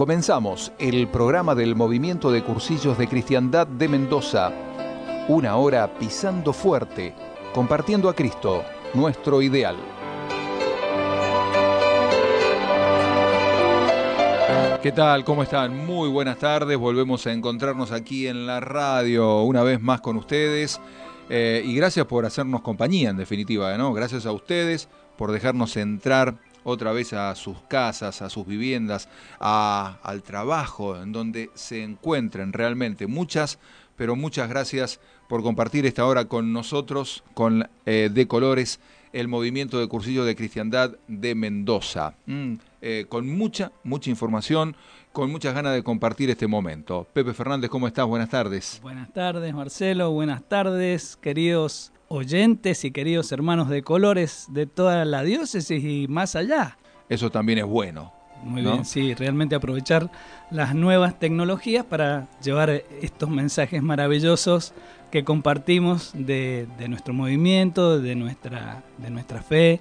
Comenzamos el programa del Movimiento de Cursillos de Cristiandad de Mendoza. Una hora pisando fuerte, compartiendo a Cristo, nuestro ideal. ¿Qué tal? ¿Cómo están? Muy buenas tardes. Volvemos a encontrarnos aquí en la radio una vez más con ustedes. Eh, y gracias por hacernos compañía, en definitiva, ¿no? Gracias a ustedes por dejarnos entrar otra vez a sus casas, a sus viviendas, al trabajo, en donde se encuentren realmente. Muchas, pero muchas gracias por compartir esta hora con nosotros, con eh, De Colores, el movimiento de cursillo de cristiandad de Mendoza. Mm, eh, con mucha, mucha información, con muchas ganas de compartir este momento. Pepe Fernández, ¿cómo estás? Buenas tardes. Buenas tardes, Marcelo. Buenas tardes, queridos oyentes y queridos hermanos de colores de toda la diócesis y más allá. Eso también es bueno. Muy bien, sí, realmente aprovechar las nuevas tecnologías para llevar estos mensajes maravillosos que compartimos de, nuestro movimiento, de nuestra, de nuestra fe,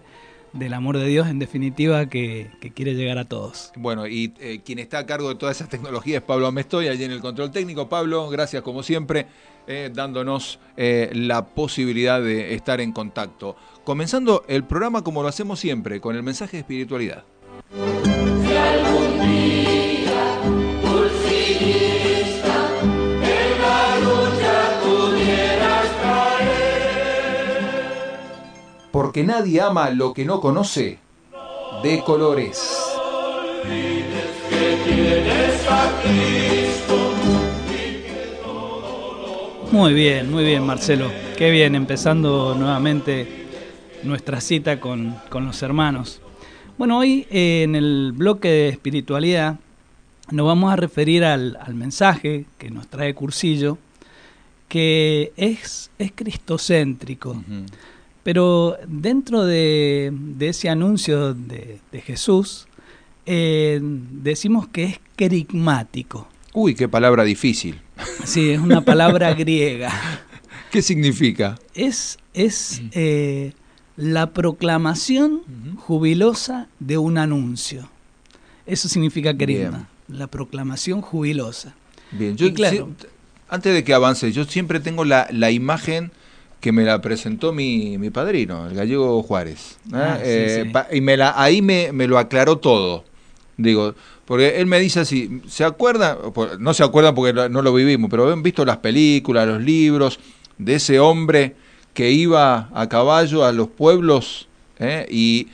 del amor de Dios, en definitiva, que, quiere llegar a todos. Bueno, y eh, quien está a cargo de todas esas tecnologías es Pablo Amestoy, allí en el control técnico. Pablo, gracias como siempre, eh, dándonos eh, la posibilidad de estar en contacto. Comenzando el programa como lo hacemos siempre, con el mensaje de espiritualidad. porque nadie ama lo que no conoce, de colores. Muy bien, muy bien Marcelo. Qué bien, empezando nuevamente nuestra cita con, los hermanos. Bueno, hoy eh, en el bloque de espiritualidad nos vamos a referir al, mensaje que nos trae Cursillo, que es, es cristocéntrico. Pero dentro de, ese anuncio de, Jesús, eh, decimos que es querigmático. Uy, qué palabra difícil. Sí, es una palabra griega. ¿Qué significa? Es, es eh, la proclamación jubilosa de un anuncio. Eso significa querigma, la proclamación jubilosa. Bien, yo claro, antes de que avance, yo siempre tengo la, la imagen que me la presentó mi, mi padrino, el gallego Juárez. ¿eh? Ah, eh, y me la, ahí me, me, lo aclaró todo. Digo, porque él me dice así, ¿se acuerdan? No se acuerdan porque no lo vivimos, pero han visto las películas, los libros de ese hombre que iba a caballo a los pueblos ¿eh? y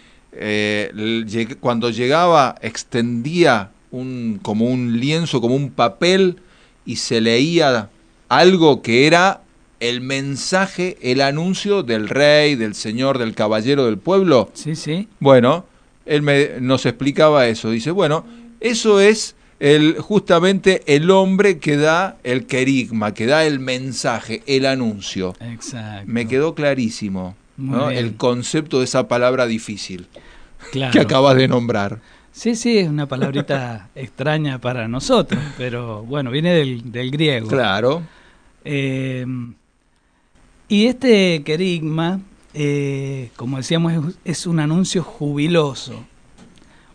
cuando llegaba extendía un, como un lienzo, como un papel y se leía algo que era el mensaje, el anuncio del rey, del señor, del caballero del pueblo. Sí, sí. Bueno, él me, nos explicaba eso. Dice, bueno, eso es el, justamente el hombre que da el querigma, que da el mensaje, el anuncio. Exacto. Me quedó clarísimo el concepto de esa palabra difícil que acabas de nombrar. Sí, sí, es una palabrita extraña para nosotros, pero bueno, viene del, del griego. Claro. Eh, y este querigma, eh, como decíamos, es, un anuncio jubiloso,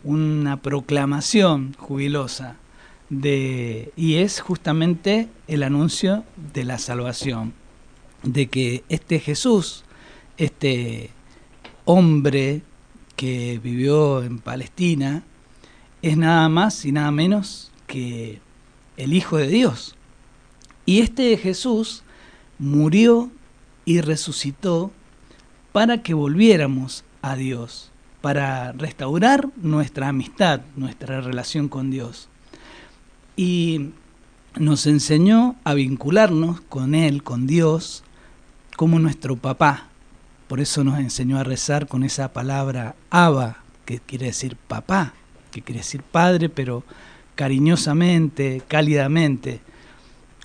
una proclamación jubilosa, de, y es justamente el anuncio de la salvación, de que este Jesús, este hombre que vivió en Palestina, es nada más y nada menos que el Hijo de Dios. Y este Jesús murió y resucitó para que volviéramos a Dios, para restaurar nuestra amistad, nuestra relación con Dios. Y nos enseñó a vincularnos con Él, con Dios, como nuestro papá. Por eso nos enseñó a rezar con esa palabra Abba, que quiere decir papá, que quiere decir padre, pero cariñosamente, cálidamente,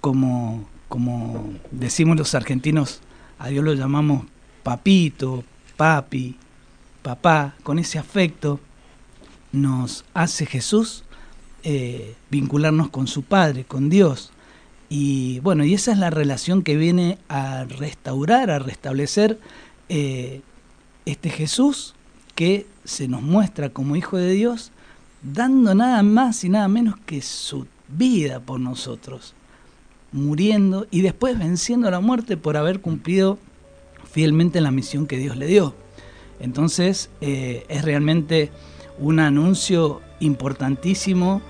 como, como decimos los argentinos, a Dios lo llamamos papito, papi, papá, con ese afecto nos hace Jesús eh, vincularnos con su Padre, con Dios. Y bueno, y esa es la relación que viene a restaurar, a restablecer eh, este Jesús que se nos muestra como Hijo de Dios dando nada más y nada menos que su vida por nosotros, muriendo y después venciendo la muerte por haber cumplido fielmente la misión que Dios le dio. Entonces eh, es realmente un anuncio importantísimo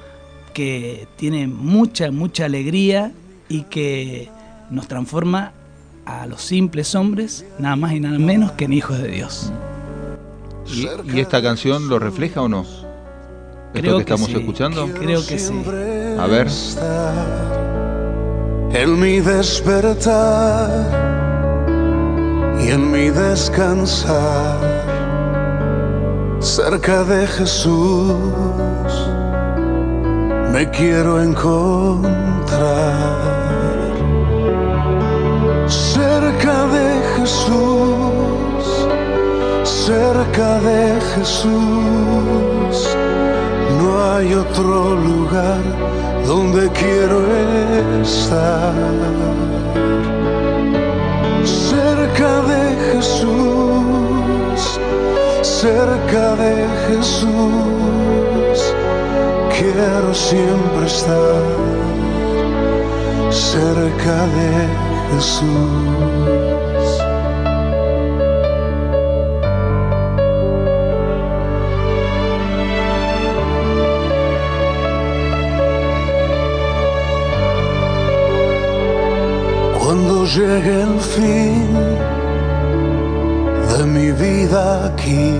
que tiene mucha, mucha alegría y que nos transforma a los simples hombres, nada más y nada menos que en hijos de Dios. ¿Y, esta canción lo refleja o no? Creo que, estamos escuchando? Creo que sí. A ver. En mi despertar y en mi descansar, cerca de Jesús me quiero encontrar cerca de Jesús, cerca de Jesús. No hay otro lugar donde quiero estar. Cerca de Jesús, cerca de Jesús, quiero siempre estar cerca de Jesús. Cuando llegue el fin de mi vida aquí,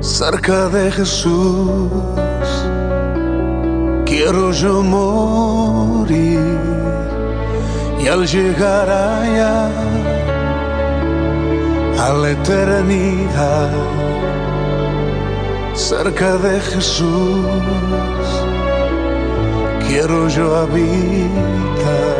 cerca de Jesús, quiero yo morir y al llegar allá a la eternidad, cerca de Jesús, quiero yo habitar.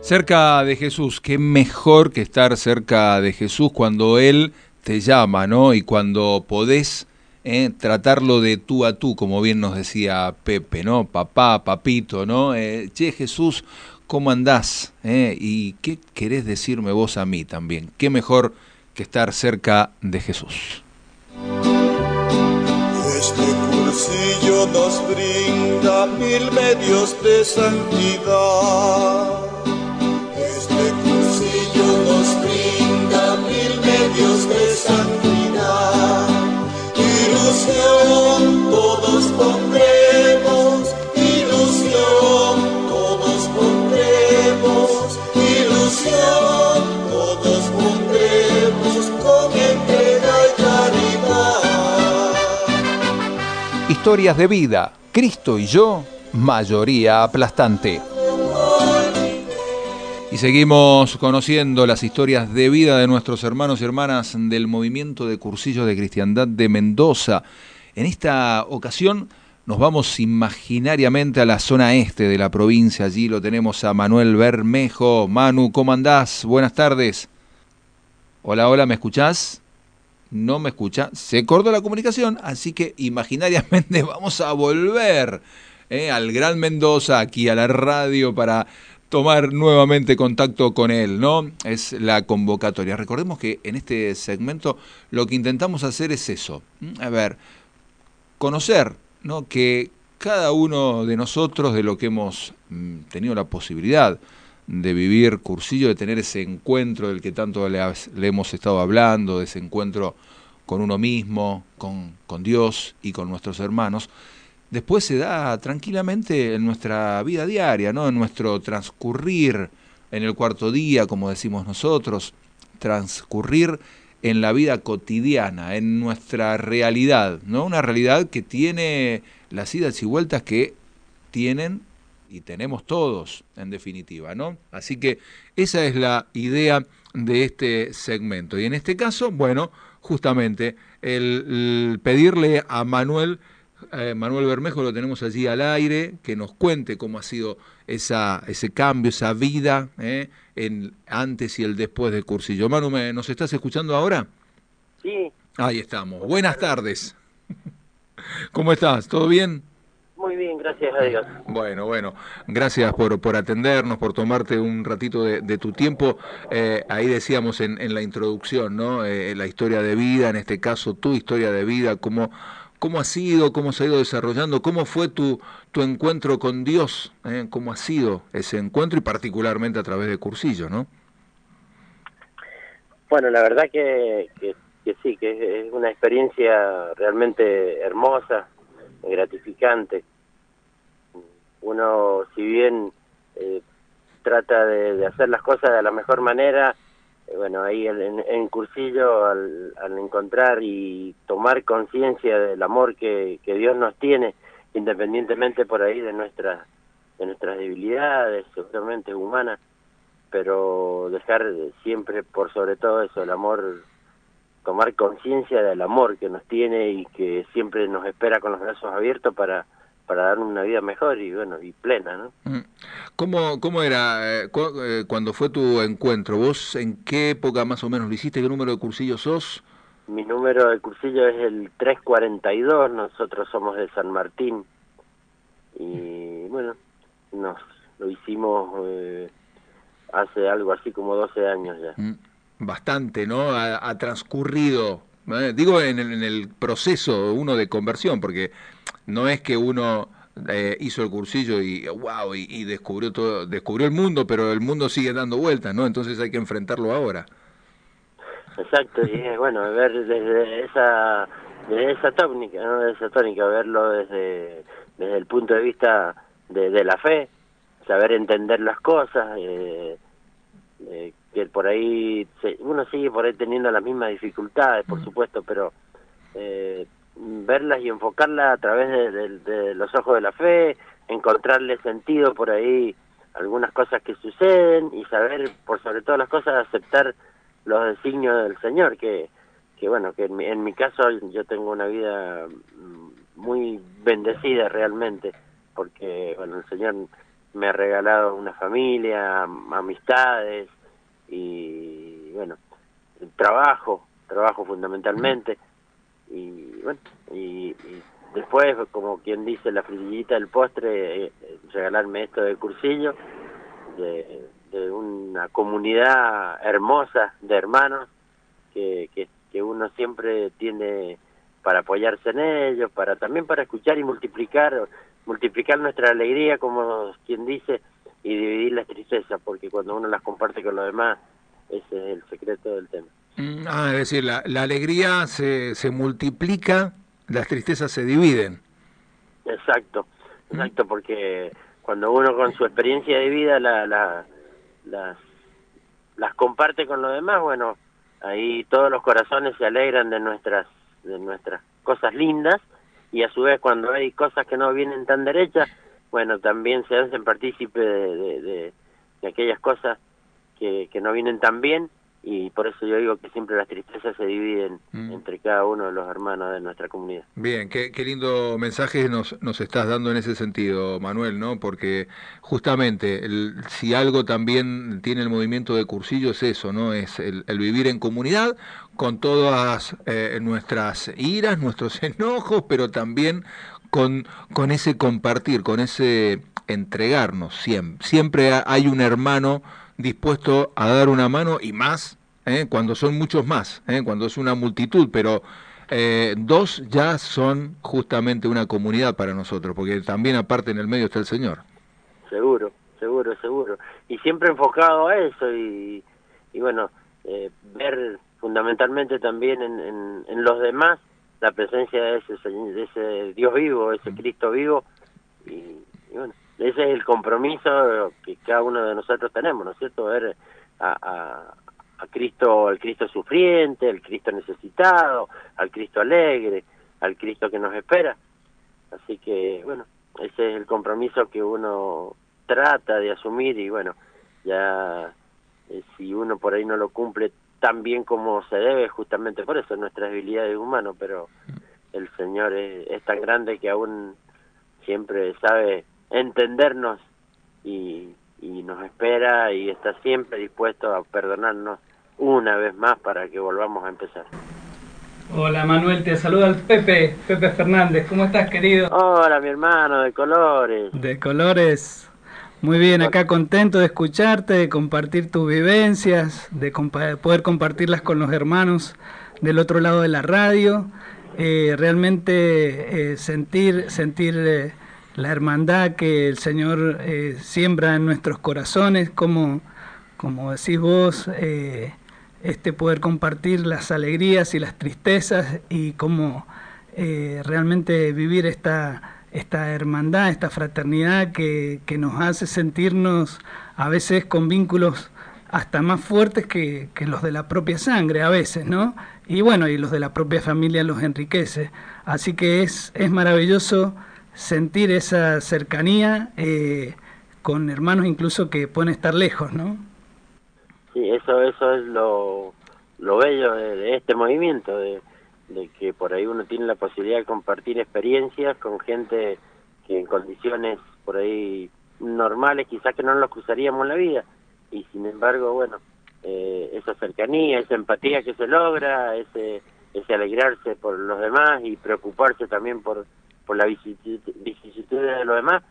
Cerca de Jesús, qué mejor que estar cerca de Jesús cuando Él te llama, ¿no? Y cuando podés eh, tratarlo de tú a tú, como bien nos decía Pepe, ¿no? Papá, papito, ¿no? Eh, che, Jesús, ¿cómo andás? Eh, ¿Y qué querés decirme vos a mí también? Qué mejor que estar cerca de Jesús. Este cursillo nos brinda mil medios de santidad medios de santidad. Ilusión todos pondremos, Historias de vida, Cristo y yo, mayoría aplastante. Y seguimos conociendo las historias de vida de nuestros hermanos y hermanas del movimiento de cursillos de cristiandad de Mendoza. En esta ocasión nos vamos imaginariamente a la zona este de la provincia. Allí lo tenemos a Manuel Bermejo. Manu, ¿cómo andás? Buenas tardes. Hola, hola, ¿me escuchás? No me escucha. Se cortó la comunicación, así que imaginariamente vamos a volver eh, al Gran Mendoza, aquí a la radio, para tomar nuevamente contacto con él, ¿no? Es la convocatoria. Recordemos que en este segmento lo que intentamos hacer es eso. A ver, conocer ¿no? que cada uno de nosotros, de lo que hemos mm, tenido la posibilidad de vivir cursillo, de tener ese encuentro del que tanto le, hemos estado hablando, de ese encuentro con uno mismo, con, con Dios y con nuestros hermanos, después se da tranquilamente en nuestra vida diaria, ¿no? en nuestro transcurrir en el cuarto día, como decimos nosotros, transcurrir en la vida cotidiana, en nuestra realidad, ¿no? Una realidad que tiene las idas y vueltas que tienen y tenemos todos, en definitiva, ¿no? Así que esa es la idea de este segmento. Y en este caso, bueno, justamente el, pedirle a Manuel, eh, Manuel Bermejo lo tenemos allí al aire, que nos cuente cómo ha sido esa, ese cambio, esa vida, ¿eh? en antes y el después del cursillo. Manu, ¿nos estás escuchando ahora? Sí. Ahí estamos. Buenas tardes. ¿Cómo estás? ¿Todo bien? Muy bien, gracias a Dios. Bueno, bueno, gracias por, por atendernos, por tomarte un ratito de, tu tiempo. Eh, ahí decíamos en, en, la introducción, ¿no? Eh, la historia de vida, en este caso tu historia de vida, cómo, cómo ha sido, cómo se ha ido desarrollando, cómo fue tu, tu encuentro con Dios, eh, cómo ha sido ese encuentro y particularmente a través de Cursillo, ¿no? Bueno, la verdad que, que, que sí, que es una experiencia realmente hermosa, gratificante. Uno, si bien eh, trata de, hacer las cosas de la mejor manera, eh, bueno, ahí en, cursillo, al, encontrar y tomar conciencia del amor que, Dios nos tiene, independientemente por ahí de nuestras de nuestras debilidades, seguramente humanas, pero dejar siempre por sobre todo eso, el amor tomar conciencia del amor que nos tiene y que siempre nos espera con los brazos abiertos para para darnos una vida mejor y bueno y plena no mm. cómo cómo era eh, eh, cuando fue tu encuentro vos en qué época más o menos lo hiciste qué número de cursillos sos mi número de cursillo es el 342 nosotros somos de San Martín. Y bueno nos lo hicimos eh, hace algo así como 12 años ya. Mm bastante, ¿no? Ha, transcurrido, digo en el, proceso uno de conversión, porque no es que uno eh, hizo el cursillo y wow y, descubrió todo, descubrió el mundo, pero el mundo sigue dando vueltas, ¿no? Entonces hay que enfrentarlo ahora. Exacto, y bueno, ver desde esa desde esa tónica, ¿no? Desde esa tónica, verlo desde desde el punto de vista de, de la fe, saber entender las cosas, eh, eh, que por ahí uno sigue por ahí teniendo las mismas dificultades, por supuesto, pero eh, verlas y enfocarlas a través de, los ojos de la fe, encontrarle sentido por ahí algunas cosas que suceden y saber, por sobre todas las cosas, aceptar los designios del Señor, que, que bueno, que en mi, en mi caso yo tengo una vida muy bendecida realmente, porque bueno, el Señor me ha regalado una familia, amistades, y bueno, trabajo, trabajo fundamentalmente. Y bueno, y, después como quien dice la frutillita del postre, eh, regalarme esto de cursillo de, de, una comunidad hermosa de hermanos que, que, que uno siempre tiene para apoyarse en ellos, para también para escuchar y multiplicar, multiplicar nuestra alegría, como quien dice, y dividir las tristezas, porque cuando uno las comparte con los demás, ese es el secreto del tema. Mm, ah, es decir, la, la alegría se, se multiplica, las tristezas se dividen. Exacto, mm. exacto, porque cuando uno con su experiencia de vida la, la, las, las comparte con los demás, bueno, ahí todos los corazones se alegran de nuestras, de nuestras cosas lindas y a su vez cuando hay cosas que no vienen tan derechas, bueno, también se hacen partícipe de, de, de, aquellas cosas que, que no vienen tan bien y por eso yo digo que siempre las tristezas se dividen mm. entre cada uno de los hermanos de nuestra comunidad. Bien, qué, qué lindo mensaje nos, nos estás dando en ese sentido, Manuel, ¿no? Porque justamente el, si algo también tiene el movimiento de cursillo es eso, ¿no? Es el, el vivir en comunidad con todas eh, nuestras iras, nuestros enojos, pero también con, con ese compartir, con ese entregarnos siempre. Siempre hay un hermano dispuesto a dar una mano y más, ¿eh? cuando son muchos más, ¿eh? cuando es una multitud, pero eh, dos ya son justamente una comunidad para nosotros, porque también aparte en el medio está el Señor. Seguro, seguro, seguro. Y siempre enfocado a eso y, y bueno, eh, ver fundamentalmente también en, en, los demás la presencia de ese, de ese Dios vivo, ese Cristo vivo. Y, bueno, ese es el compromiso que cada uno de nosotros tenemos, ¿no es cierto? Ver a, a, Cristo, al Cristo sufriente, al Cristo necesitado, al Cristo alegre, al Cristo que nos espera. Así que, bueno, ese es el compromiso que uno trata de asumir y bueno, ya eh, si uno por ahí no lo cumple tan bien como se debe, justamente por eso nuestra debilidad de humano, pero el Señor es, tan grande que aún siempre sabe entendernos y, y nos espera y está siempre dispuesto a perdonarnos una vez más para que volvamos a empezar. Hola Manuel, te saluda el Pepe, Pepe Fernández, ¿cómo estás querido? Hola mi hermano, de colores. De colores. Muy bien, acá contento de escucharte, de compartir tus vivencias, de poder compartirlas con los hermanos del otro lado de la radio. Eh, realmente eh, sentir, sentir eh, la hermandad que el Señor siembra en nuestros corazones, como, como decís vos, este poder compartir las alegrías y las tristezas y cómo realmente vivir esta esta hermandad, esta fraternidad que, que, nos hace sentirnos a veces con vínculos hasta más fuertes que, que, los de la propia sangre, a veces, ¿no? Y bueno, y los de la propia familia los enriquece. Así que es, es maravilloso sentir esa cercanía eh, con hermanos incluso que pueden estar lejos, ¿no? Sí, eso, eso es lo, lo bello de este movimiento, de, de que por ahí uno tiene la posibilidad de compartir experiencias con gente que en condiciones por ahí normales quizás que no nos cruzaríamos en la vida y sin embargo bueno eh, esa cercanía esa empatía que se logra ese ese alegrarse por los demás y preocuparse también por por la vicisitud de los demás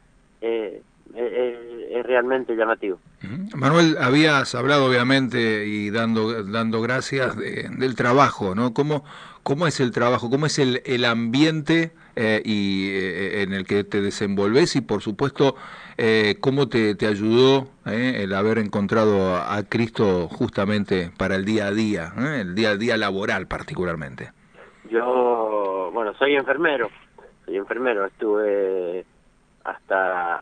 eh, es, realmente llamativo. Manuel, habías hablado obviamente y dando, dando gracias del trabajo, ¿no? ¿Cómo, ¿Cómo es el trabajo? ¿Cómo es el, el ambiente eh, y, eh, en el que te desenvolves? Y por supuesto, eh, ¿cómo te, te ayudó el haber encontrado a, Cristo justamente para el día a día, el día a día laboral particularmente? Yo, bueno, soy enfermero, soy enfermero, estuve hasta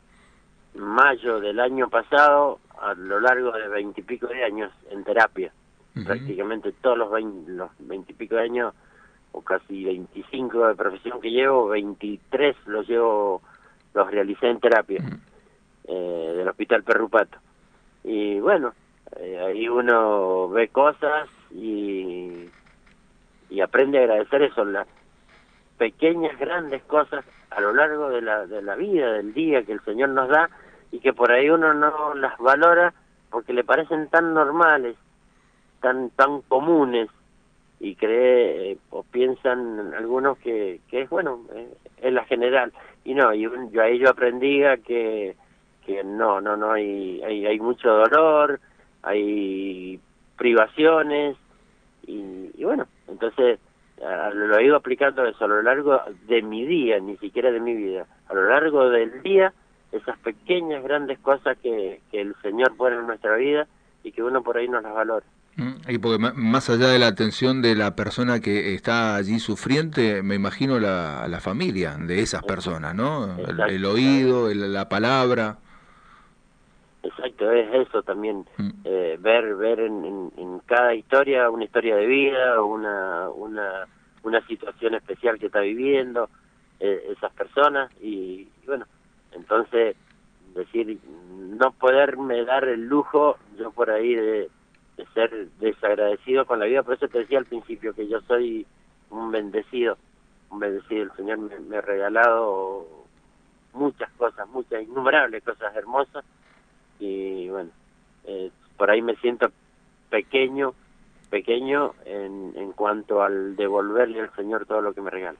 mayo del año pasado, a lo largo de veintipico de años en terapia. Prácticamente todos los veintipico de años, o casi veinticinco de profesión que llevo, veintitrés los llevo, los realicé en terapia eh, del Hospital Perrupato. Y bueno, eh, ahí uno ve cosas y, y aprende a agradecer eso, las pequeñas, grandes cosas a lo largo de la, de la vida, del día que el Señor nos da y que por ahí uno no las valora porque le parecen tan normales, tan tan comunes y cree eh, o piensan algunos que, que es bueno eh, es la general. Y no y yo ahí yo aprendí que que no no no hay hay, hay mucho dolor hay privaciones y, y bueno entonces lo he ido aplicando eso a lo largo de mi día ni siquiera de mi vida. A lo largo del día esas pequeñas, grandes cosas que, que el Señor pone en nuestra vida por ahí no las valora. Mm, y porque más allá de la atención de la persona que está allí sufriente, me imagino la, la familia de esas personas, ¿no? El, oído, la palabra. Exacto, es eso también, mm. eh, ver ver en, en, cada historia una historia de vida, una, una, una situación especial que está viviendo eh, esas personas y bueno, entonces, decir, no poderme dar el lujo, yo por ahí de, ser desagradecido con la vida, por eso te decía al principio que yo soy un bendecido, un bendecido, el Señor me, ha regalado muchas cosas, muchas, innumerables cosas hermosas, y bueno, eh, por ahí me siento pequeño, pequeño en, en cuanto al devolverle al Señor todo lo que me regala.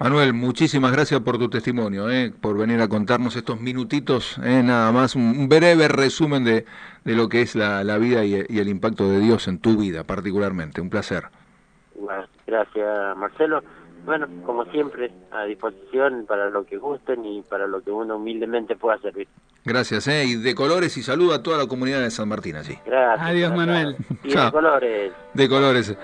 Manuel, muchísimas gracias por tu testimonio, eh, por venir a contarnos estos minutitos, eh, nada más, un breve resumen de, de lo que es la, la vida y, y, el impacto de Dios en tu vida particularmente. Un placer. Gracias, Marcelo. Bueno, como siempre, a disposición para lo que gusten y para lo que uno humildemente pueda servir. Gracias, ¿eh? Y de colores y saludo a toda la comunidad de San Martín allí. Gracias. Adiós, Manuel. Y de colores. De colores.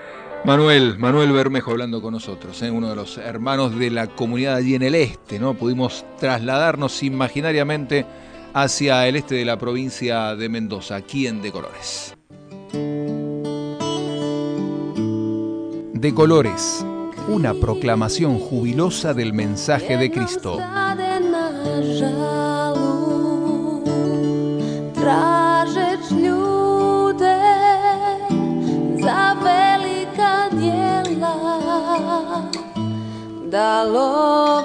Manuel, Manuel Bermejo hablando con nosotros, ¿eh? uno de los hermanos de la comunidad allí en el este, ¿no? Pudimos trasladarnos imaginariamente hacia el este de la provincia de Mendoza, aquí en De Colores. De Colores, una proclamación jubilosa del mensaje de Cristo. Da love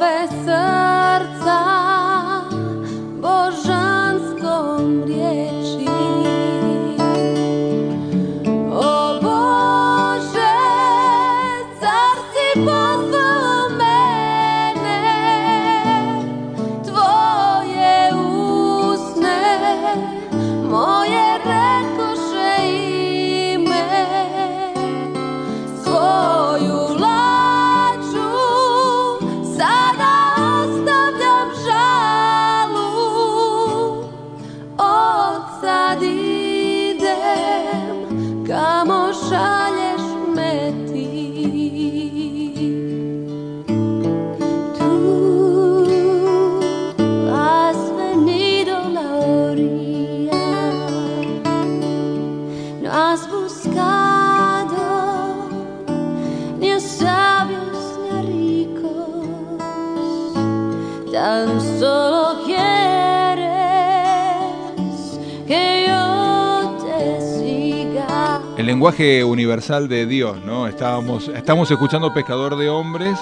lenguaje universal de Dios, ¿no? Estábamos, estamos escuchando Pescador de Hombres,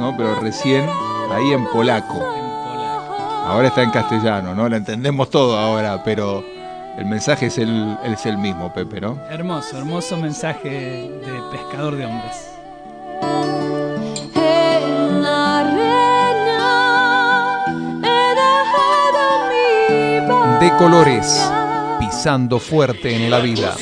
¿no? Pero recién ahí en polaco. Ahora está en castellano, ¿no? Lo entendemos todo ahora, pero el mensaje es el, es el mismo, Pepe, ¿no? Hermoso, hermoso mensaje de pescador de hombres. De colores, pisando fuerte en la vida.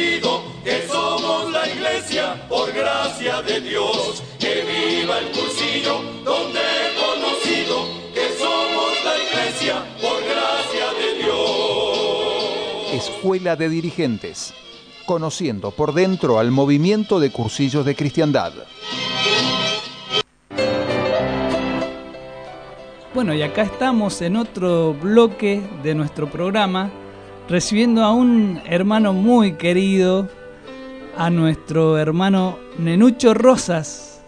Conocido que somos la iglesia por gracia de Dios. Que viva el cursillo, donde he conocido que somos la iglesia por gracia de Dios. Escuela de Dirigentes, conociendo por dentro al movimiento de cursillos de cristiandad. Bueno, y acá estamos en otro bloque de nuestro programa, recibiendo a un hermano muy querido, a nuestro hermano Nenucho Rosas.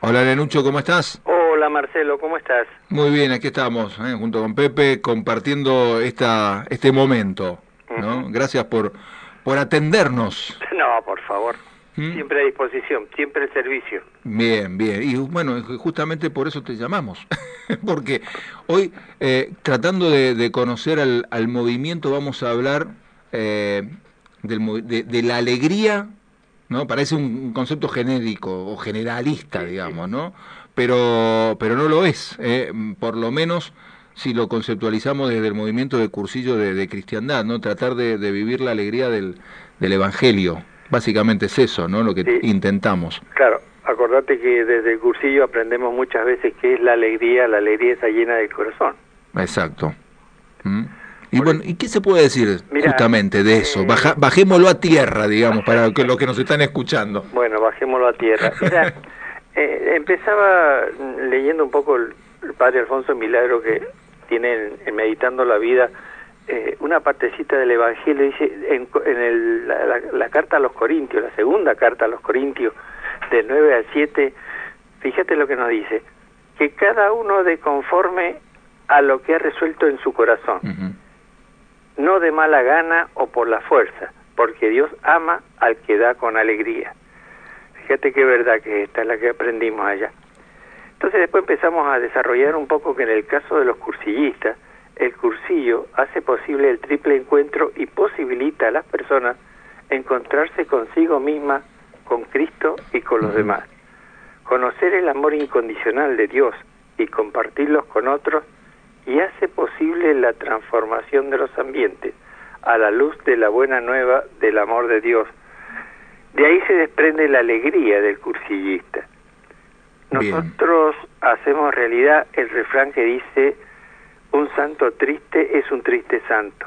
Hola Nenucho, ¿cómo estás? Hola Marcelo, ¿cómo estás? Muy bien, aquí estamos, ¿eh? junto con Pepe, compartiendo esta, este momento. ¿no? Gracias por, por atendernos. No, por favor. ¿Mm? Siempre a disposición, siempre el servicio. Bien, bien. Y bueno, justamente por eso te llamamos. Porque hoy, eh, tratando de, de conocer al, al movimiento, vamos a hablar eh, del de, de la alegría, ¿no? Parece un, concepto genérico o generalista, digamos, ¿no? Pero, pero no lo es. eh, Por lo menos si lo conceptualizamos desde el movimiento de cursillo de, de cristiandad, ¿no? Tratar de, de vivir la alegría del, del Evangelio. Básicamente es eso, ¿no? Lo que Sí. intentamos. Claro, acordate que desde el cursillo aprendemos muchas veces que es la alegría, la alegría está llena del corazón. Exacto. ¿Mm? Y bueno, ¿y qué se puede decir justamente de eso? eh, Baja- bajémoslo a tierra, digamos, para que los que nos están escuchando. Bueno, bajémoslo a tierra. Mira, eh, empezaba leyendo un poco el, el padre Alfonso Milagro que tiene en, en Meditando la Vida eh, una partecita del Evangelio, dice en, en el- la, la- la carta a los Corintios, la segunda carta a los Corintios, del 9 al 7, fíjate lo que nos dice, que cada uno de conforme a lo que ha resuelto en su corazón no de mala gana o por la fuerza, porque Dios ama al que da con alegría. Fíjate qué verdad que esta es la que aprendimos allá. Entonces después empezamos a desarrollar un poco que en el caso de los cursillistas, el cursillo hace posible el triple encuentro y posibilita a las personas encontrarse consigo misma, con Cristo y con los demás. Conocer el amor incondicional de Dios y compartirlos con otros y hace posible la transformación de los ambientes a la luz de la buena nueva del amor de Dios. De ahí se desprende la alegría del cursillista. Nosotros hacemos realidad el refrán que dice, un santo triste es un triste santo.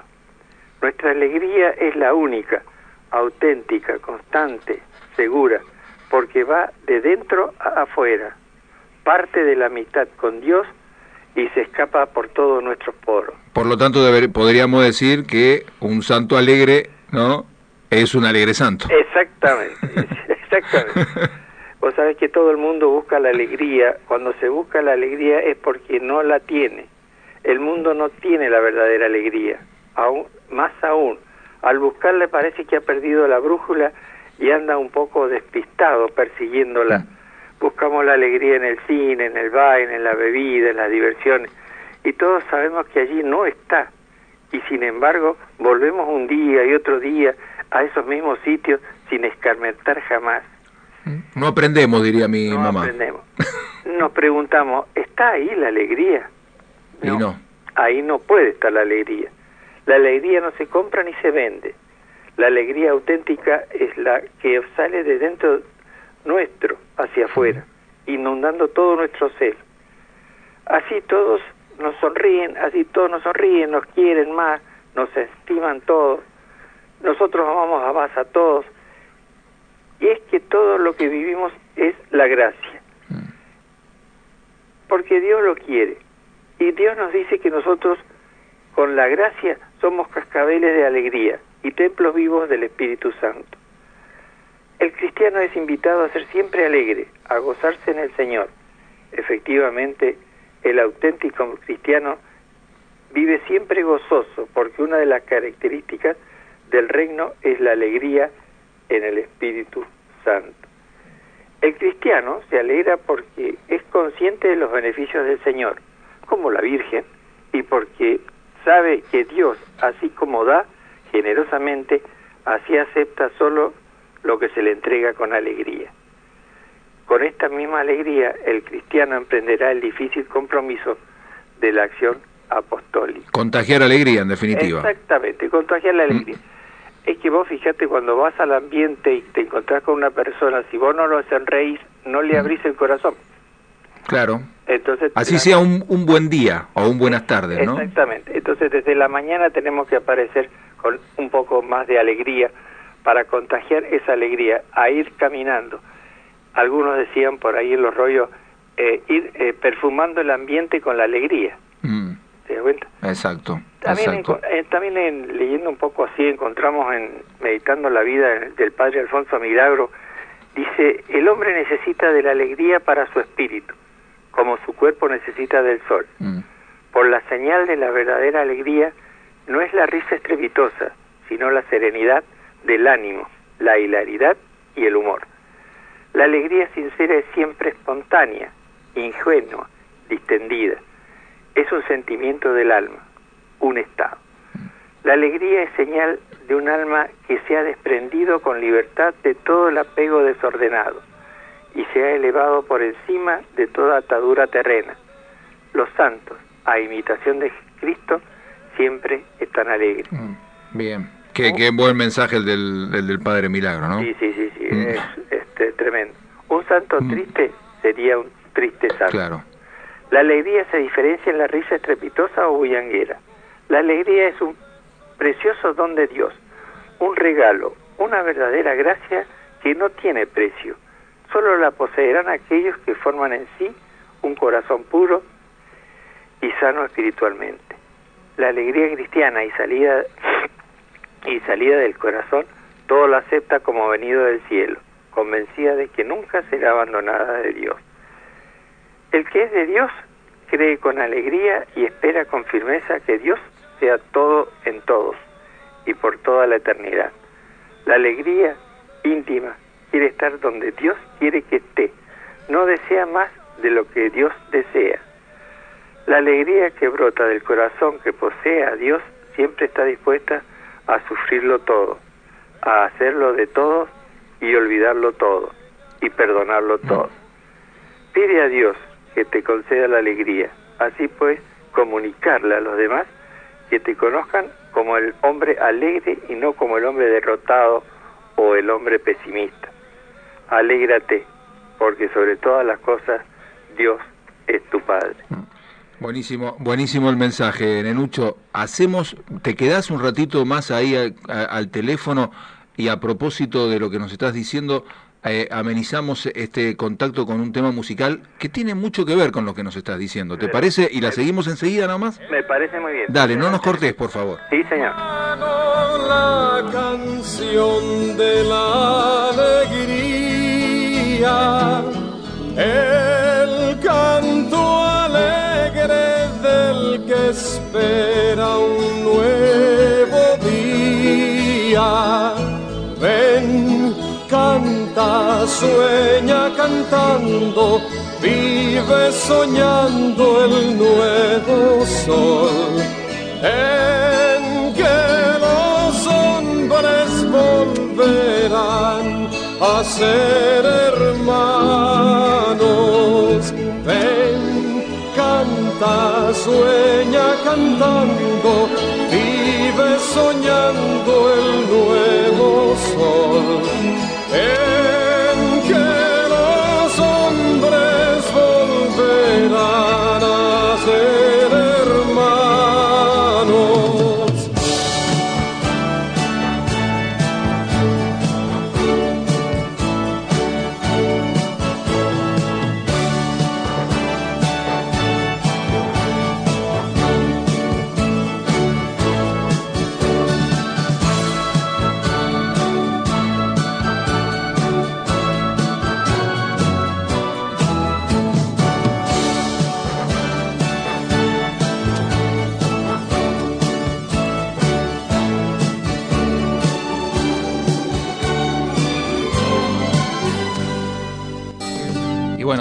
Nuestra alegría es la única, auténtica, constante, segura, porque va de dentro a afuera, parte de la amistad con Dios y se escapa por todos nuestros poros. Por lo tanto, podríamos decir que un santo alegre, ¿no? Es un alegre santo. Exactamente, exactamente. Vos sabés que todo el mundo busca la alegría. Cuando se busca la alegría es porque no la tiene. El mundo no tiene la verdadera alegría. Aún, más aún, al buscarla parece que ha perdido la brújula y anda un poco despistado persiguiéndola. Mm. Buscamos la alegría en el cine, en el baile, en la bebida, en las diversiones. Y todos sabemos que allí no está. Y sin embargo, volvemos un día y otro día a esos mismos sitios sin escarmentar jamás. No aprendemos, diría mi no mamá. aprendemos. Nos preguntamos, ¿está ahí la alegría? Y no. Ahí no puede estar la alegría. La alegría no se compra ni se vende. La alegría auténtica es la que sale de dentro nuestro hacia afuera, inundando todo nuestro ser. Así todos nos sonríen, así todos nos sonríen, nos quieren más, nos estiman todos. Nosotros amamos a más a todos. Y es que todo lo que vivimos es la gracia. Porque Dios lo quiere. Y Dios nos dice que nosotros, con la gracia, somos cascabeles de alegría y templos vivos del Espíritu Santo. El cristiano es invitado a ser siempre alegre, a gozarse en el Señor. Efectivamente, el auténtico cristiano vive siempre gozoso, porque una de las características del reino es la alegría en el Espíritu Santo. El cristiano se alegra porque es consciente de los beneficios del Señor, como la Virgen, y porque sabe que Dios, así como da generosamente, así acepta solo lo que se le entrega con alegría. Con esta misma alegría, el cristiano emprenderá el difícil compromiso de la acción apostólica. Contagiar alegría, en definitiva. Exactamente, contagiar la alegría. Mm. Es que vos fíjate, cuando vas al ambiente y te encontrás con una persona, si vos no lo sonreís, no le mm. abrís el corazón. Claro. Entonces, Así sea un, un, buen día o un buenas tardes, ¿no? Exactamente. Entonces, desde la mañana tenemos que aparecer con un poco más de alegría para contagiar esa alegría, a ir caminando. Algunos decían por ahí en los rollos, eh, ir eh, perfumando el ambiente con la alegría. Mm. ¿Te das cuenta? Exacto. También, eh, también leyendo un poco así, encontramos en Meditando la vida del padre Alfonso Milagro, dice, el hombre necesita de la alegría para su espíritu, como su cuerpo necesita del sol. Mm. Por la señal de la verdadera alegría, no es la risa estrepitosa, sino la serenidad del ánimo, la hilaridad y el humor. La alegría sincera es siempre espontánea, ingenua, distendida. Es un sentimiento del alma, un estado. La alegría es señal de un alma que se ha desprendido con libertad de todo el apego desordenado y se ha elevado por encima de toda atadura terrena. Los santos, a imitación de Cristo, siempre están alegres. Mm, bien. Qué, buen mensaje el del, del Padre Milagro, ¿no? Sí, sí, sí, sí mm. es este, tremendo. Un santo mm. triste sería un triste santo. Claro. La alegría se diferencia en la risa estrepitosa o bullanguera. La alegría es un precioso don de Dios, un regalo, una verdadera gracia que no tiene precio. Solo la poseerán aquellos que forman en sí un corazón puro y sano espiritualmente. La alegría cristiana y salida y salida del corazón, todo lo acepta como venido del cielo, convencida de que nunca será abandonada de Dios. El que es de Dios cree con alegría y espera con firmeza que Dios sea todo en todos y por toda la eternidad. La alegría íntima quiere estar donde Dios quiere que esté, no desea más de lo que Dios desea. La alegría que brota del corazón que posee a Dios siempre está dispuesta a sufrirlo todo, a hacerlo de todo y olvidarlo todo y perdonarlo todo. Pide a Dios que te conceda la alegría, así pues comunicarle a los demás que te conozcan como el hombre alegre y no como el hombre derrotado o el hombre pesimista. Alégrate, porque sobre todas las cosas Dios es tu Padre. Buenísimo, buenísimo el mensaje, Nenucho. Hacemos, te quedás un ratito más ahí al, teléfono y a propósito de lo que nos estás diciendo, eh, amenizamos este contacto con un tema musical que tiene mucho que ver con lo que nos estás diciendo. ¿Te parece? Y la seguimos enseguida nomás. Me parece muy bien. Dale, no nos cortes, por favor. Sí, señor. la canción de la alegría, el canto alegre del que espera un nuevo día. Ven, canta, sueña cantando, vive soñando el nuevo sol. En que los hombres volverán a ser cantando, vive soñando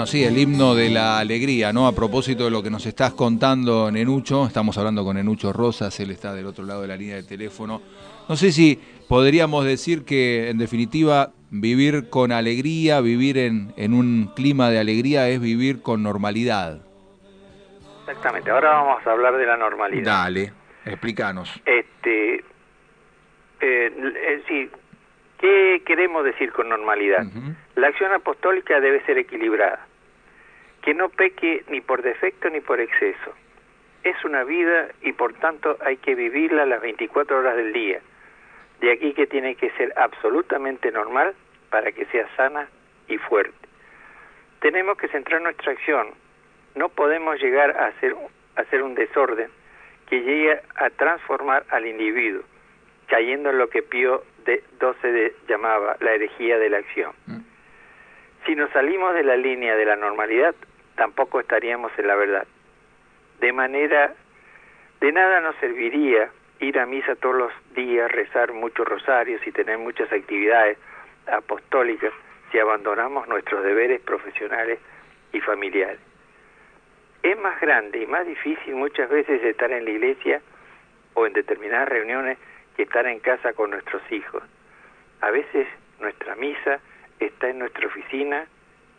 sí, el himno de la alegría, ¿no? A propósito de lo que nos estás contando, Nenucho, estamos hablando con Nenucho Rosas, él está del otro lado de la línea de teléfono. No sé si podríamos decir que, en definitiva, vivir con alegría, vivir en, en un clima de alegría es vivir con normalidad. Exactamente. Ahora vamos a hablar de la normalidad. Dale, explícanos. Este, eh, eh, sí, ¿qué queremos decir con normalidad? La acción apostólica debe ser equilibrada, que no peque ni por defecto ni por exceso. Es una vida y por tanto hay que vivirla las 24 horas del día. De aquí que tiene que ser absolutamente normal para que sea sana y fuerte. Tenemos que centrar nuestra acción. No podemos llegar a hacer, a hacer un desorden que llegue a transformar al individuo, cayendo en lo que Pío de 12 de- llamaba la herejía de la acción. Si nos salimos de la línea de la normalidad, tampoco estaríamos en la verdad. De manera, de nada nos serviría ir a misa todos los días, rezar muchos rosarios y tener muchas actividades apostólicas si abandonamos nuestros deberes profesionales y familiares. Es más grande y más difícil muchas veces estar en la iglesia o en determinadas reuniones que estar en casa con nuestros hijos. A veces nuestra misa está en nuestra oficina,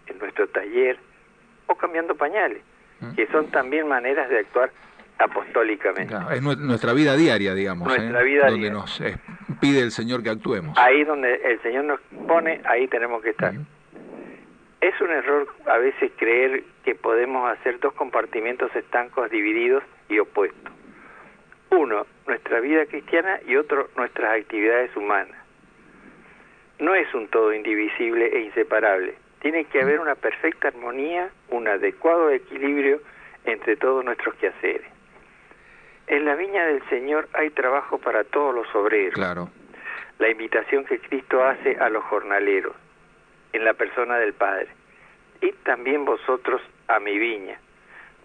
en nuestro taller o cambiando pañales, que son también maneras de actuar apostólicamente. Claro, es nue- nuestra vida diaria, digamos, Nuestra ¿eh? vida donde diaria. nos eh, pide el Señor que actuemos. Ahí donde el Señor nos pone, ahí tenemos que estar. Es un error a veces creer que podemos hacer dos compartimentos estancos divididos y opuestos. Uno, nuestra vida cristiana y otro, nuestras actividades humanas. No es un todo indivisible e inseparable. Tiene que haber una perfecta armonía, un adecuado equilibrio entre todos nuestros quehaceres. En la viña del Señor hay trabajo para todos los obreros Claro. la invitación que Cristo hace a los jornaleros en la persona del Padre. Y también vosotros a mi viña.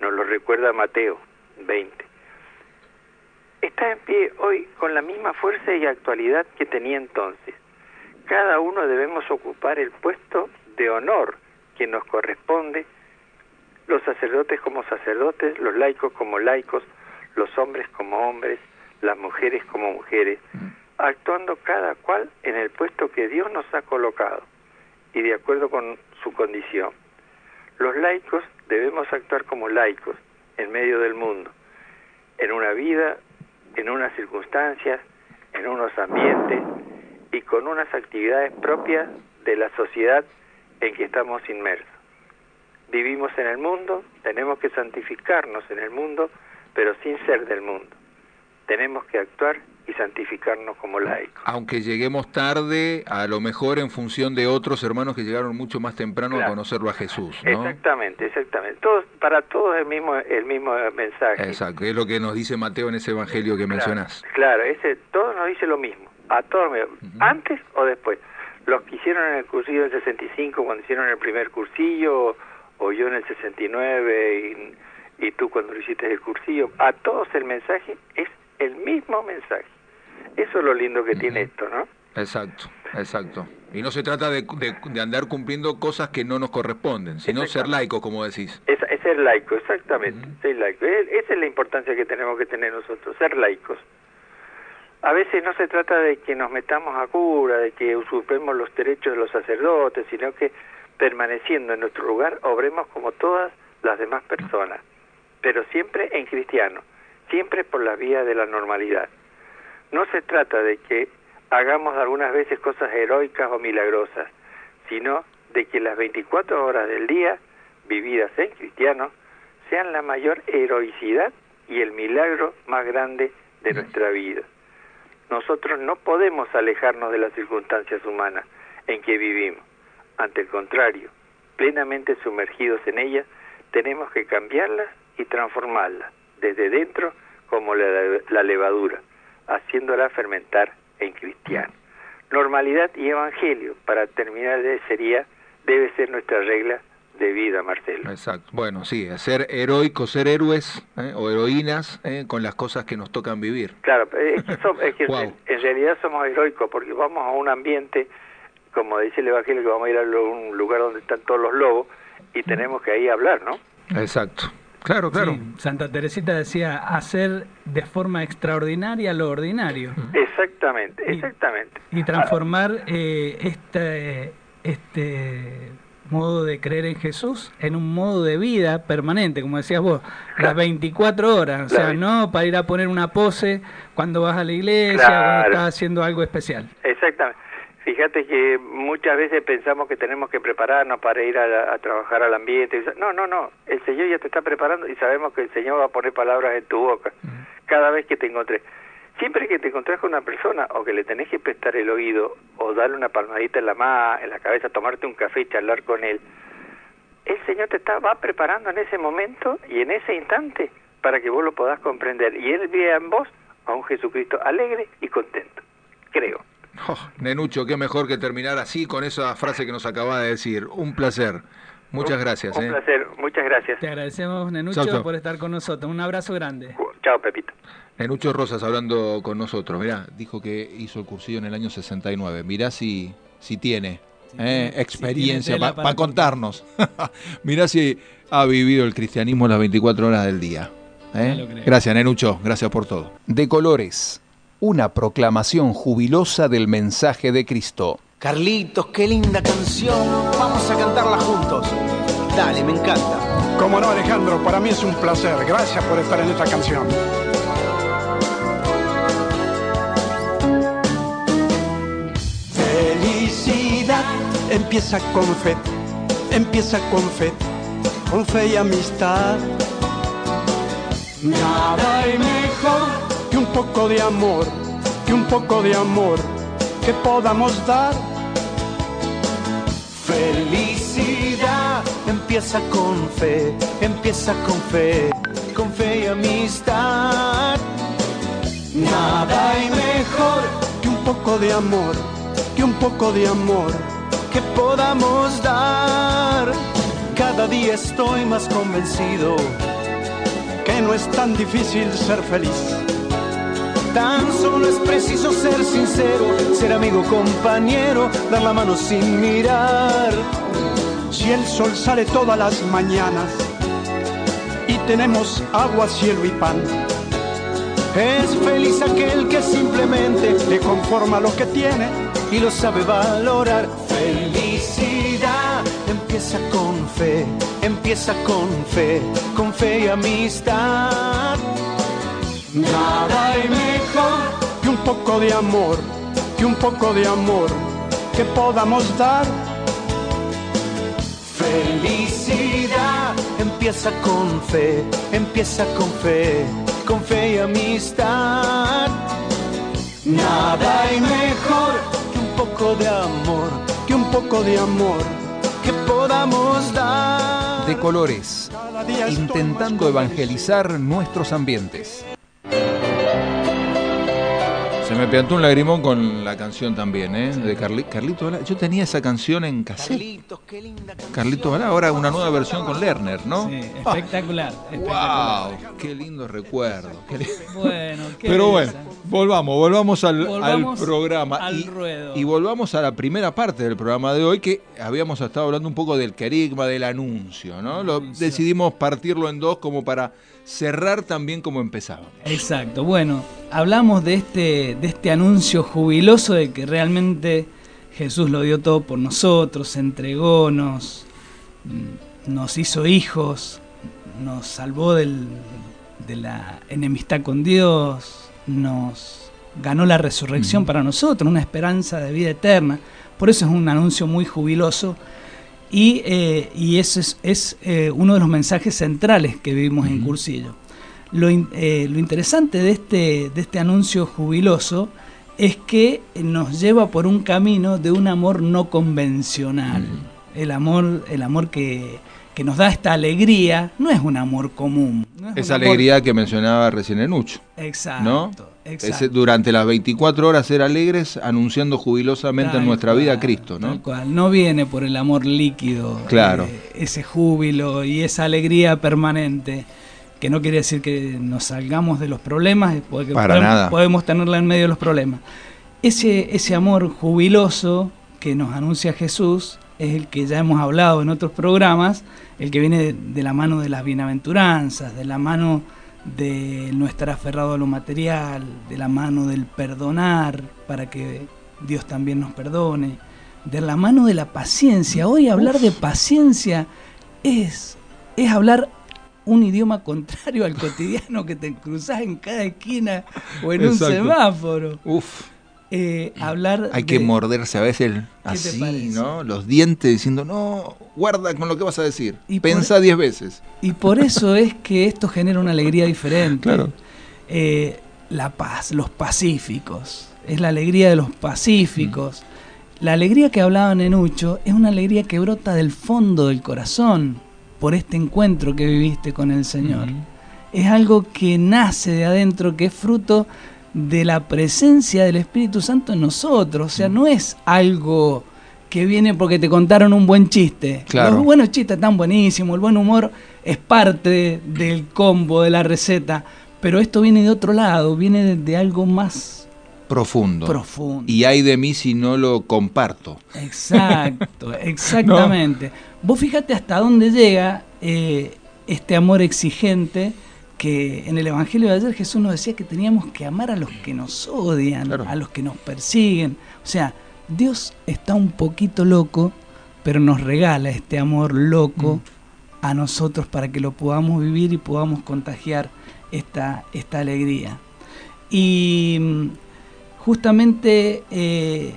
Nos lo recuerda Mateo 20. Está en pie hoy con la misma fuerza y actualidad que tenía entonces. Cada uno debemos ocupar el puesto de honor que nos corresponde, los sacerdotes como sacerdotes, los laicos como laicos, los hombres como hombres, las mujeres como mujeres, actuando cada cual en el puesto que Dios nos ha colocado y de acuerdo con su condición. Los laicos debemos actuar como laicos en medio del mundo, en una vida, en unas circunstancias, en unos ambientes, y con unas actividades propias de la sociedad en que estamos inmersos. Vivimos en el mundo, tenemos que santificarnos en el mundo, pero sin ser del mundo. Tenemos que actuar y santificarnos como laicos. Aunque lleguemos tarde, a lo mejor en función de otros hermanos que llegaron mucho más temprano a Claro. conocerlo a Jesús, ¿no? Exactamente, exactamente. Todos, para todos el mismo, el mismo mensaje. Exacto, es lo que nos dice Mateo en ese evangelio que mencionás. Claro, ese, todo nos dice lo mismo, a todos, antes o después. Los que hicieron en el cursillo del 65, cuando hicieron el primer cursillo, o yo en el 69 y, y tú cuando lo hiciste el cursillo, a todos el mensaje es el mismo mensaje. Eso es lo lindo que tiene esto, ¿no? Exacto, exacto. Y no se trata de, de- de andar cumpliendo cosas que no nos corresponden, sino ser laicos, como decís. Es, es ser laico, exactamente, ser laico. Esa es la importancia que tenemos que tener nosotros, ser laicos. A veces no se trata de que nos metamos a cura, de que usurpemos los derechos de los sacerdotes, sino que permaneciendo en nuestro lugar, obremos como todas las demás personas, pero siempre en cristiano, siempre por la vía de la normalidad. No se trata de que hagamos algunas veces cosas heroicas o milagrosas, sino de que las 24 horas del día, vividas en cristiano, sean la mayor heroicidad y el milagro más grande de nuestra vida. Nosotros no podemos alejarnos de las circunstancias humanas en que vivimos. Ante el contrario, plenamente sumergidos en ellas, tenemos que cambiarlas y transformarlas, desde dentro como la, levadura, haciéndola fermentar en cristiano. Normalidad y evangelio, para terminar, de- sería, debe ser nuestra regla de vida, Marcelo. Exacto. Bueno, sí, ser heroicos, ser héroes ¿eh? o heroínas ¿eh? con las cosas que nos tocan vivir. Claro, es que, es que Wow. en, en realidad somos heroicos porque vamos a un ambiente, como dice el Evangelio, que vamos a ir a lo- un lugar donde están todos los lobos y tenemos que ahí hablar, ¿no? Exacto. Claro, claro. Sí, Santa Teresita decía hacer de forma extraordinaria lo ordinario Exactamente, Y- exactamente. y transformar eh, este, este modo de creer en Jesús en un modo de vida permanente, como decías vos, las 24 horas, o sea, Claro. no para ir a poner una pose cuando vas a la iglesia, Claro. cuando estás haciendo algo especial. Exactamente. Fíjate que muchas veces pensamos que tenemos que prepararnos para ir a, la- a trabajar al ambiente. No, no, no. El Señor ya te está preparando y sabemos que el Señor va a poner palabras en tu boca cada vez que te encontrés. Siempre que te encontrás con una persona o que le tenés que prestar el oído o darle una palmadita en la ma en la cabeza, tomarte un café y charlar con él, el Señor te está, va preparando en ese momento y en ese instante para que vos lo podás comprender. Y Él vea en vos a un Jesucristo alegre y contento. Creo. Oh, Nenucho, qué mejor que terminar así con esa frase que nos acaba de decir. Un placer. Muchas gracias. Un ¿eh? placer, muchas gracias. Te agradecemos, Nenucho, Chau, chau. por estar con nosotros. Un abrazo grande. Chao, Pepito. Nenucho Rosas hablando con nosotros. Mirá, dijo que hizo el cursillo en el año 69. Mirá si, si tiene eh, tiene- experiencia si tiene para contarnos. Mirá si ha vivido el cristianismo las 24 horas del día. ¿eh? Gracias, Nenucho. Gracias por todo. De colores. Una proclamación jubilosa del mensaje de Cristo. Carlitos, qué linda canción. Vamos a cantarla juntos. Dale, me encanta. Como no, Alejandro, para mí es un placer. Gracias por estar en esta canción. Empieza con fe, empieza con fe, con fe y amistad. Nada hay mejor que un poco de amor, que un poco de amor que podamos dar. Felicidad empieza con fe, empieza con fe, con fe y amistad. Nada hay mejor que un poco de amor, que un poco de amor que podamos dar. Cada día estoy más convencido que no es tan difícil ser feliz. Tan solo es preciso ser sincero, ser amigo, compañero, dar la mano sin mirar. Si el sol sale todas las mañanas y tenemos agua, cielo y pan, Es feliz aquel que simplemente le conforma lo que tiene. y lo sabe valorar. Felicidad empieza con fe, empieza con fe, con fe y amistad. Nada hay mejor que un poco de amor, que un poco de amor que podamos dar. Felicidad empieza con fe, empieza con fe, con fe y amistad. Nada hay mejor poco de amor, que un poco de amor que podamos dar. De colores, intentando evangelizar nuestros ambientes. Se me piantó un lagrimón con la canción también, ¿eh? De Carli- Carlito Balá. Yo tenía esa canción en cassette. Carlitos, qué linda canción. Carlito Balá, ahora una nueva versión con Lerner, ¿no? Sí, espectacular. espectacular. ¡Wow! ¡Qué lindo recuerdo! qué li- Bueno, qué Pero bueno, volvamos, volvamos al, Volvamos al programa. al y, ruedo. y volvamos a la primera parte del programa de hoy, que habíamos estado hablando un poco del querigma, del anuncio, ¿no? Lo, decidimos partirlo en dos como para cerrar también como empezábamos. Exacto. Bueno, hablamos de este, de este anuncio jubiloso de que realmente Jesús lo dio todo por nosotros, se entregó, nos, mm, nos hizo hijos, nos salvó del- de la enemistad con Dios, nos ganó la resurrección para nosotros, una esperanza de vida eterna. Por eso es un anuncio muy jubiloso. Y, eh, y ese es, es, eh, uno de los mensajes centrales que vivimos en Cursillo. Lo, in- eh, lo interesante de este, de este anuncio jubiloso es que nos lleva por un camino de un amor no convencional. El amor, el amor que, que nos da esta alegría no es un amor común. no es Esa amor- alegría que mencionaba recién Enucho, Exacto. ¿no? Exacto. Durante las 24 horas ser alegres, anunciando jubilosamente en nuestra vida a Cristo, ¿no? tal cual. No viene por el amor líquido, Claro. eh, ese júbilo y esa alegría permanente, que no quiere decir que nos salgamos de los problemas, porque Para podemos, nada. podemos tenerla en medio de los problemas. Ese, ese amor jubiloso que nos anuncia Jesús es el que ya hemos hablado en otros programas, el que viene de, de la mano de las bienaventuranzas, de la mano de no estar aferrado a lo material, de la mano del perdonar para que Dios también nos perdone, de la mano de la paciencia. Hoy hablar de paciencia es, es hablar un idioma contrario al cotidiano que te cruzas en cada esquina o en Exacto. un semáforo. Uf, Eh, hablar hay que de- morderse a veces te así? ¿no? Los dientes diciendo, no, guarda con lo que vas a decir. Y por- Pensa 10 veces. Y por eso es que esto genera una alegría diferente. Claro. Eh, la paz, los pacíficos. Es la alegría de los pacíficos. La alegría que hablaban en Ucho es una alegría que brota del fondo del corazón por este encuentro que viviste con el Señor. Es algo que nace de adentro, que es fruto de la presencia del Espíritu Santo en nosotros. O sea, no es algo que viene porque te contaron un buen chiste. Claro. Los buenos chistes están buenísimos, el buen humor es parte del combo, de la receta, pero esto viene de otro lado, viene de, de algo más Profundo. profundo. Y hay de mí si no lo comparto. Exacto, exactamente. Vos fíjate hasta dónde llega eh, este amor exigente que en el Evangelio de ayer Jesús nos decía que teníamos que amar a los que nos odian, Claro. a los que nos persiguen. O sea, Dios está un poquito loco, pero nos regala este amor loco a nosotros para que lo podamos vivir y podamos contagiar esta, esta alegría. Y mm, justamente eh,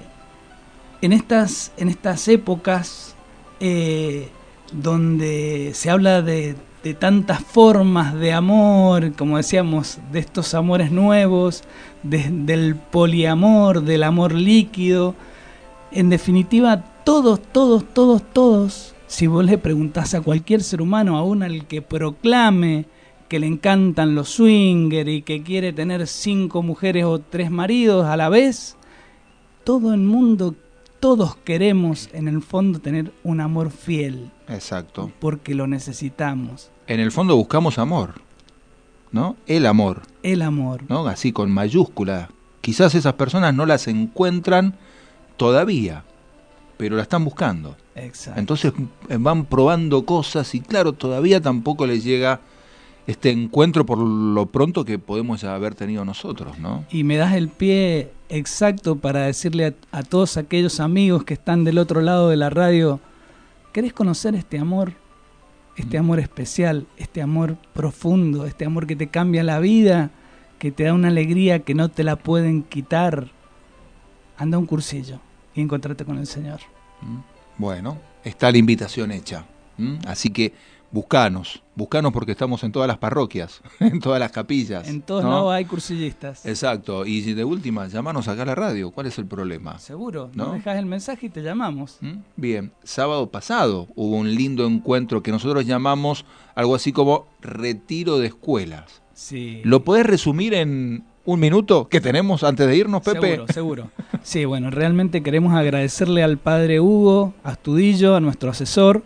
en, estas, en estas épocas eh, donde se habla de, de tantas formas de amor, como decíamos, de estos amores nuevos, de- del poliamor, del amor líquido, en definitiva, todos, todos, todos, todos, si vos le preguntás a cualquier ser humano, aún al que proclame que le encantan los swingers y que quiere tener cinco mujeres o tres maridos a la vez, todo el mundo, todos queremos en el fondo tener un amor fiel, Exacto. porque lo necesitamos. En el fondo buscamos amor, ¿no? El amor, El amor. ¿no? Así con mayúscula. Quizás esas personas no las encuentran todavía, pero la están buscando. Exacto. Entonces eh, van probando cosas y claro, todavía tampoco les llega este encuentro por lo pronto que podemos haber tenido nosotros, ¿no? Y me das el pie exacto para decirle a, a todos aquellos amigos que están del otro lado de la radio, ¿querés conocer este amor? Este amor especial, este amor profundo, este amor que te cambia la vida, que te da una alegría que no te la pueden quitar. anda a un cursillo y encontrate con el Señor. Mm. Bueno, está la invitación hecha. Así que buscanos, buscanos porque estamos en todas las parroquias, en todas las capillas. En todos lados hay cursillistas. Exacto, y de última, llamanos acá a la radio, ¿cuál es el problema? Seguro, ¿no? nos dejas el mensaje y te llamamos. Bien, sábado pasado hubo un lindo encuentro que nosotros llamamos algo así como retiro de escuelas. Sí. ¿Lo podés resumir en un minuto que tenemos antes de irnos, Pepe? Seguro, seguro. Sí, bueno, realmente queremos agradecerle al padre Hugo Astudillo, a nuestro asesor,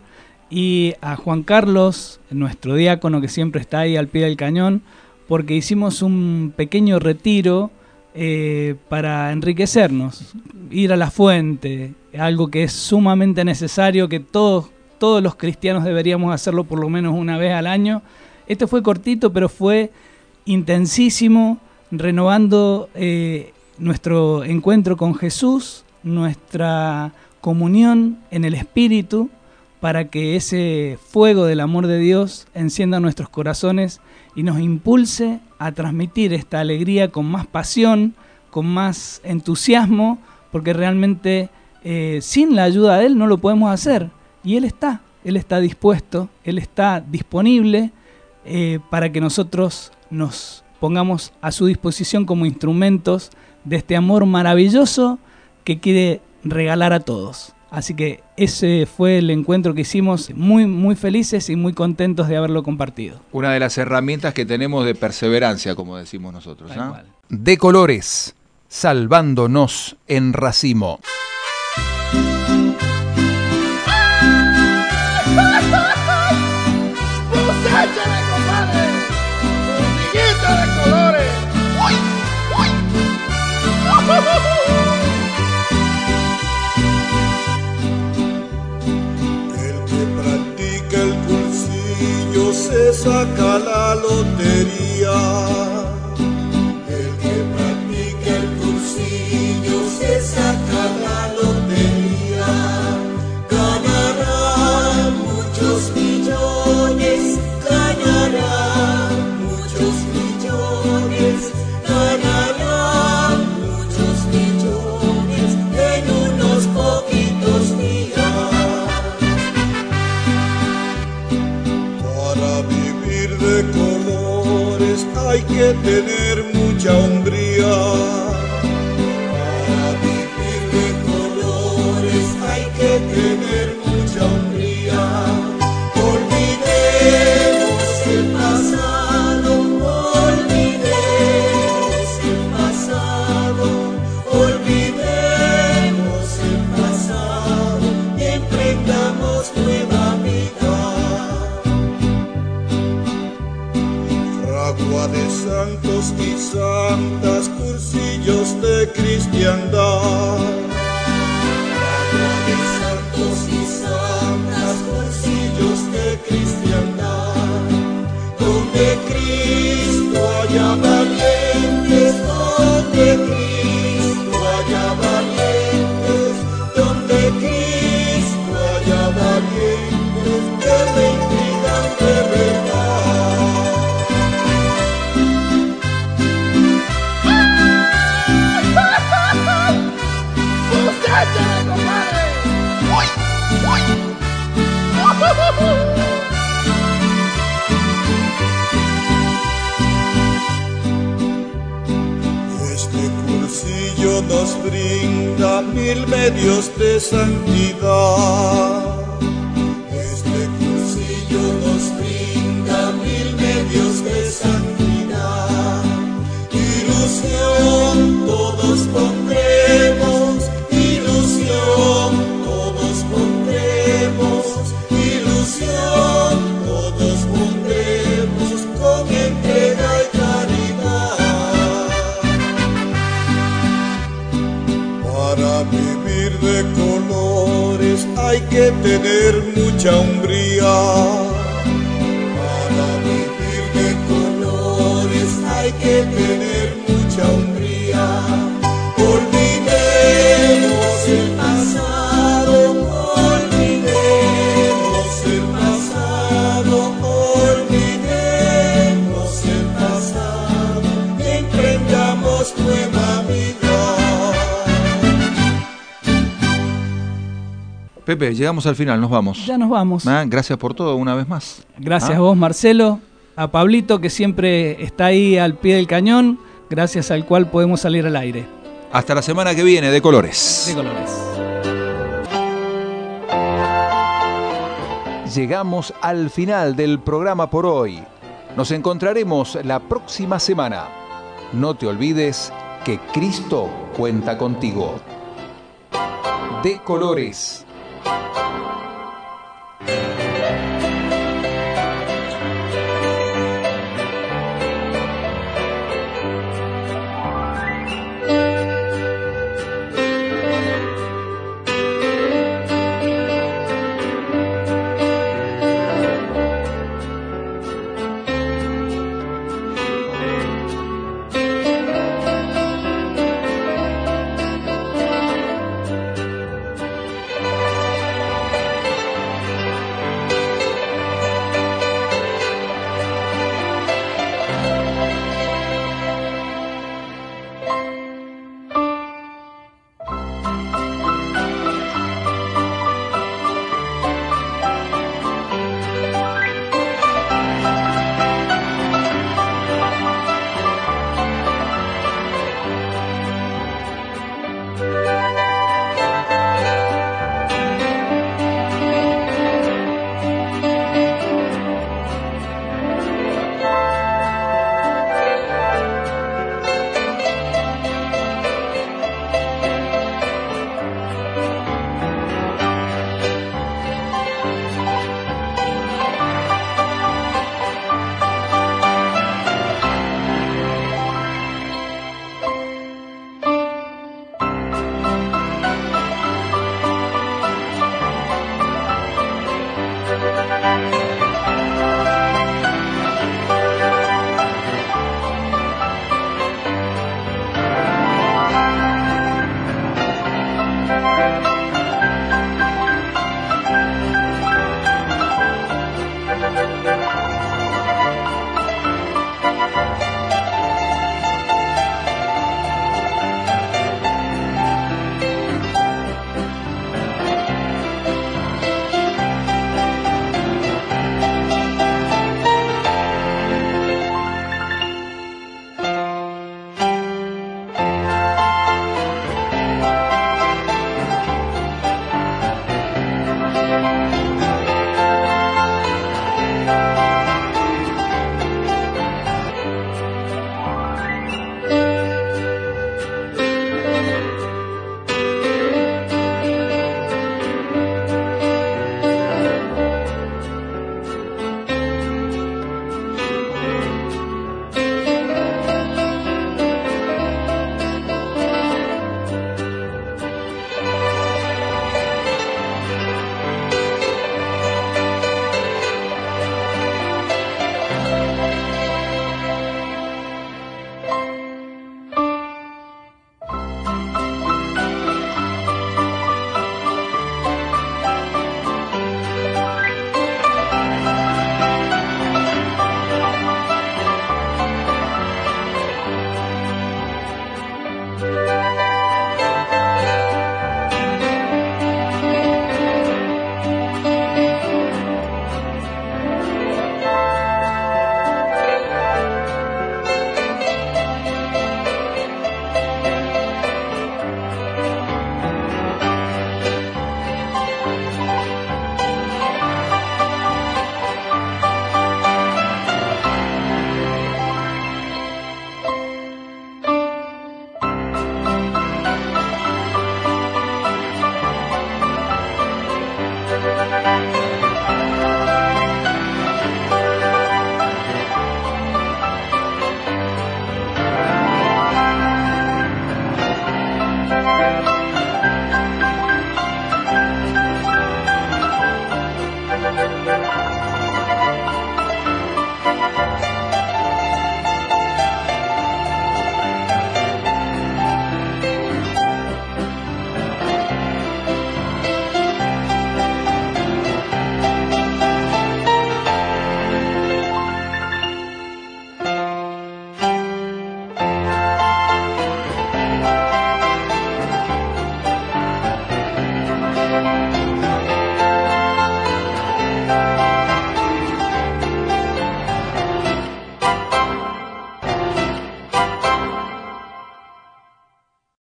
y a Juan Carlos, nuestro diácono que siempre está ahí al pie del cañón, porque hicimos un pequeño retiro eh, para enriquecernos, ir a la fuente, algo que es sumamente necesario, que todos, todos los cristianos deberíamos hacerlo por lo menos una vez al año. Este fue cortito, pero fue intensísimo, renovando eh, nuestro encuentro con Jesús, nuestra comunión en el Espíritu, para que ese fuego del amor de Dios encienda nuestros corazones y nos impulse a transmitir esta alegría con más pasión, con más entusiasmo, porque realmente eh, sin la ayuda de Él no lo podemos hacer. Y Él está, Él está dispuesto, Él está disponible eh, para que nosotros nos pongamos a su disposición como instrumentos de este amor maravilloso que quiere regalar a todos. Así que ese fue el encuentro que hicimos, muy, muy felices y muy contentos de haberlo compartido. Una de las herramientas que tenemos de perseverancia, como decimos nosotros. ¿ah? De colores, salvándonos en racimo. Se saca la lotería. Que tener mucha hombría. De cristiandad. Mil medios de santidad. Tener mucha hombría. Pepe, llegamos al final, nos vamos. Ya nos vamos. Ah, gracias por todo una vez más. Gracias Ah. a vos, Marcelo. A Pablito, que siempre está ahí al pie del cañón, gracias al cual podemos salir al aire. Hasta la semana que viene, de colores. De colores. Llegamos al final del programa por hoy. Nos encontraremos la próxima semana. No te olvides que Cristo cuenta contigo. De colores.